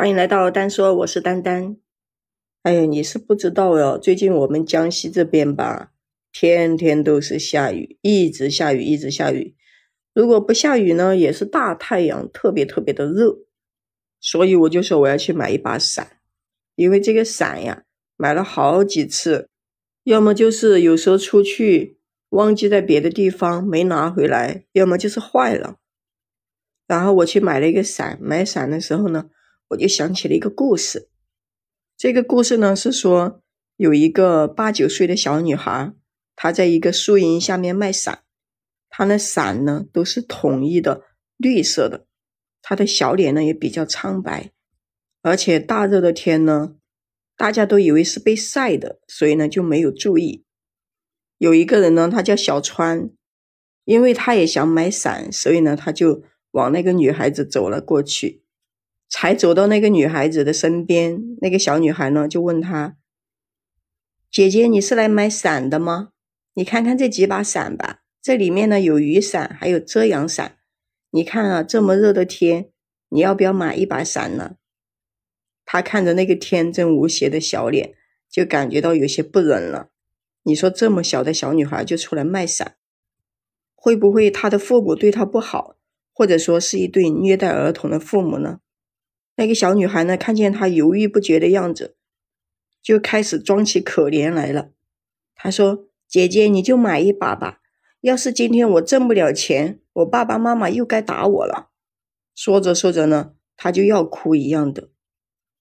欢迎来到丹说，我是丹丹。哎呀，你是不知道哟，最近我们江西这边吧，天天都是下雨，一直下雨，一直下雨。如果不下雨呢，也是大太阳，特别特别的热。所以我就说我要去买一把伞，因为这个伞呀，买了好几次，要么就是有时候出去忘记在别的地方没拿回来，要么就是坏了。然后我去买了一个伞，买伞的时候呢，我就想起了一个故事。这个故事呢是说，有一个八九岁的小女孩，她在一个树荫下面卖伞，她的伞呢都是统一的绿色的。他的小脸呢也比较苍白，而且大热的天呢，大家都以为是被晒的，所以呢就没有注意。有一个人呢，他叫小川，因为他也想买伞，所以呢他就往那个女孩子走了过去。才走到那个女孩子的身边，那个小女孩呢就问他：“姐姐，你是来买伞的吗？你看看这几把伞吧，这里面呢有雨伞，还有遮阳伞。”你看啊，这么热的天，你要不要买一把伞呢？他看着那个天真无邪的小脸，就感觉到有些不忍了。你说这么小的小女孩就出来卖伞，会不会她的父母对她不好，或者说是一对虐待儿童的父母呢？那个小女孩呢，看见她犹豫不决的样子，就开始装起可怜来了。她说：“姐姐，你就买一把吧。要是今天我挣不了钱。”我爸爸妈妈又该打我了。说着说着呢，他就要哭一样的。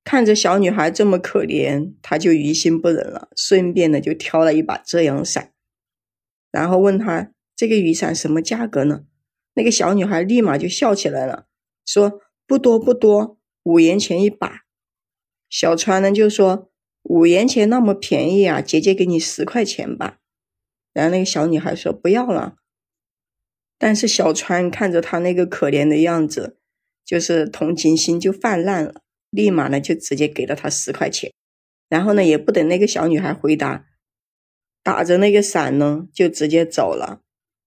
看着小女孩这么可怜，他就于心不忍了，顺便呢就挑了一把遮阳伞，然后问他这个雨伞什么价格呢？那个小女孩立马就笑起来了，说不多不多，五元钱一把。小川呢就说五元钱那么便宜啊，姐姐给你十块钱吧。然后那个小女孩说不要了。但是小川看着他那个可怜的样子，就是同情心就泛滥了，立马呢就直接给了他十块钱，然后呢也不等那个小女孩回答，打着那个伞呢就直接走了。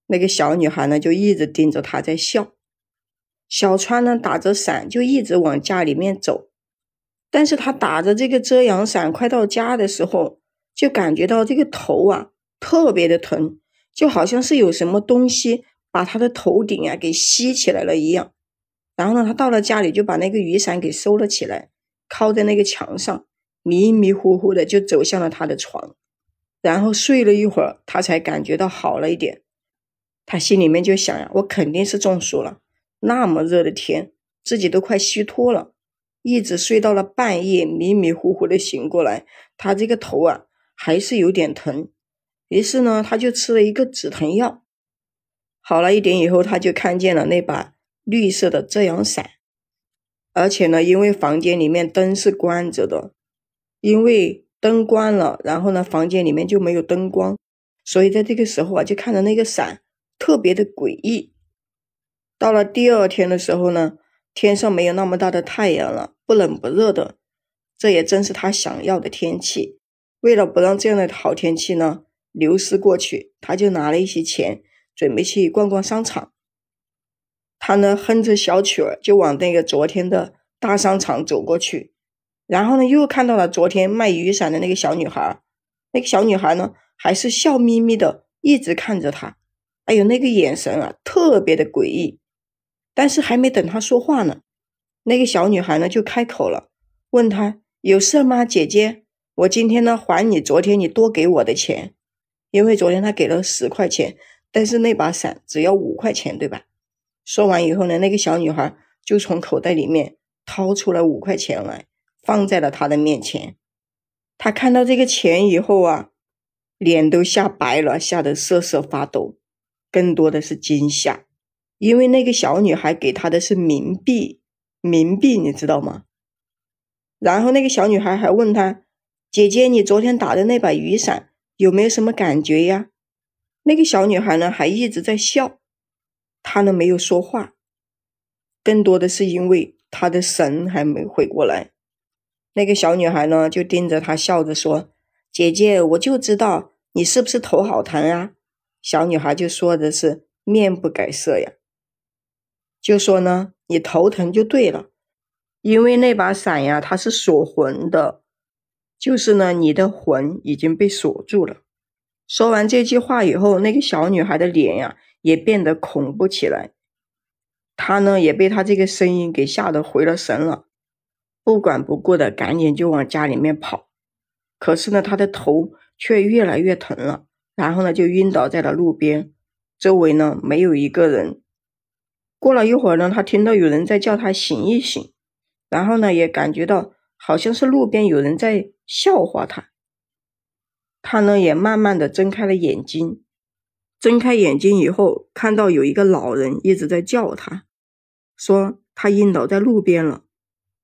那个小女孩呢就一直盯着他在笑，小川呢打着伞就一直往家里面走，但是他打着这个遮阳伞快到家的时候，就感觉到这个头啊特别的疼，就好像是有什么东西。把他的头顶啊给吸起来了一样，然后呢，他到了家里就把那个雨伞给收了起来，靠在那个墙上，迷迷糊糊的就走向了他的床，然后睡了一会儿，他才感觉到好了一点。他心里面就想呀，我肯定是中暑了，那么热的天，自己都快虚脱了，一直睡到了半夜，迷迷糊糊的醒过来，他这个头啊还是有点疼，于是呢，他就吃了一个止疼药。好了一点以后，他就看见了那把绿色的遮阳伞，而且呢，因为房间里面灯是关着的，因为灯关了，然后呢，房间里面就没有灯光，所以在这个时候啊，就看着那个伞特别的诡异。到了第二天的时候呢，天上没有那么大的太阳了，不冷不热的，这也正是他想要的天气。为了不让这样的好天气呢流失过去，他就拿了一些钱。准备去逛逛商场，他呢哼着小曲儿就往那个昨天的大商场走过去，然后呢又看到了昨天卖雨伞的那个小女孩，那个小女孩呢还是笑眯眯的一直看着他，哎呦那个眼神啊特别的诡异，但是还没等他说话呢，那个小女孩呢就开口了，问他有事吗，姐姐？我今天呢还你昨天你多给我的钱，因为昨天他给了十块钱。但是那把伞只要五块钱，对吧？说完以后呢，那个小女孩就从口袋里面掏出了五块钱来，放在了他的面前。他看到这个钱以后啊，脸都吓白了，吓得瑟瑟发抖，更多的是惊吓，因为那个小女孩给他的是冥币，冥币你知道吗？然后那个小女孩还问他：“姐姐，你昨天打的那把雨伞有没有什么感觉呀？”那个小女孩呢，还一直在笑，她呢没有说话，更多的是因为她的神还没回过来。那个小女孩呢，就盯着她笑着说：“姐姐，我就知道你是不是头好疼啊？”小女孩就说的是面不改色呀，就说呢：“你头疼就对了，因为那把伞呀，它是锁魂的，就是呢，你的魂已经被锁住了。说完这句话以后，那个小女孩的脸呀，也变得恐怖起来。她呢，也被她这个声音给吓得回了神了，不管不顾的赶紧就往家里面跑。可是呢，她的头却越来越疼了，然后呢，就晕倒在了路边。周围呢，没有一个人。过了一会儿呢，他听到有人在叫他醒一醒，然后呢，也感觉到好像是路边有人在笑话他。他呢，也慢慢的睁开了眼睛，睁开眼睛以后，看到有一个老人一直在叫他，说他晕倒在路边了。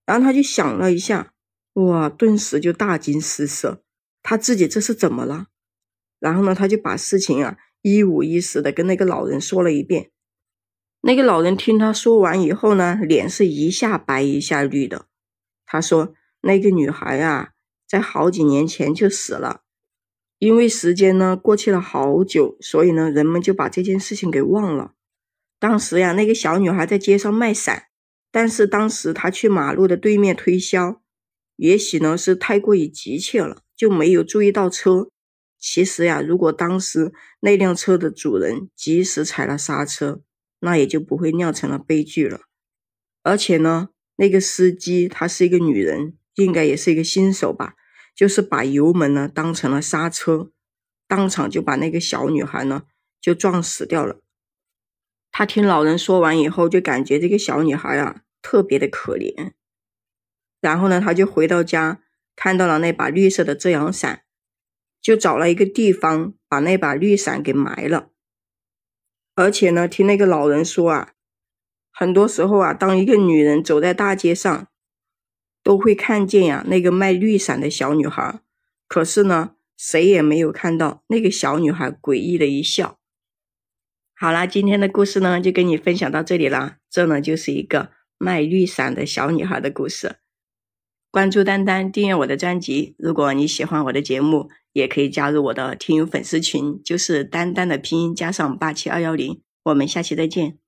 然后他就想了一下，哇，顿时就大惊失色，他自己这是怎么了？然后呢，他就把事情啊一五一十的跟那个老人说了一遍。那个老人听他说完以后呢，脸是一下白一下绿的。他说：“那个女孩啊，在好几年前就死了，因为时间呢过去了好久，所以呢人们就把这件事情给忘了。当时呀，那个小女孩在街上卖伞，但是当时她去马路的对面推销，也许呢是太过于急切了，就没有注意到车。其实呀，如果当时那辆车的主人及时踩了刹车。”那也就不会酿成了悲剧了。而且呢，那个司机她是一个女人，应该也是一个新手吧，就是把油门呢当成了刹车，当场就把那个小女孩呢就撞死掉了。他听老人说完以后，就感觉这个小女孩啊特别的可怜。然后呢，他就回到家，看到了那把绿色的遮阳伞，就找了一个地方把那把绿伞给埋了。而且呢，听那个老人说啊，很多时候啊，当一个女人走在大街上，都会看见呀那个卖绿伞的小女孩。可是呢，谁也没有看到那个小女孩诡异的一笑。好啦，今天的故事呢，就跟你分享到这里啦。这呢，就是一个卖绿伞的小女孩的故事。关注丹丹，订阅我的专辑。如果你喜欢我的节目，也可以加入我的听友粉丝群，就是丹丹的拼音加上八七二幺零。我们下期再见。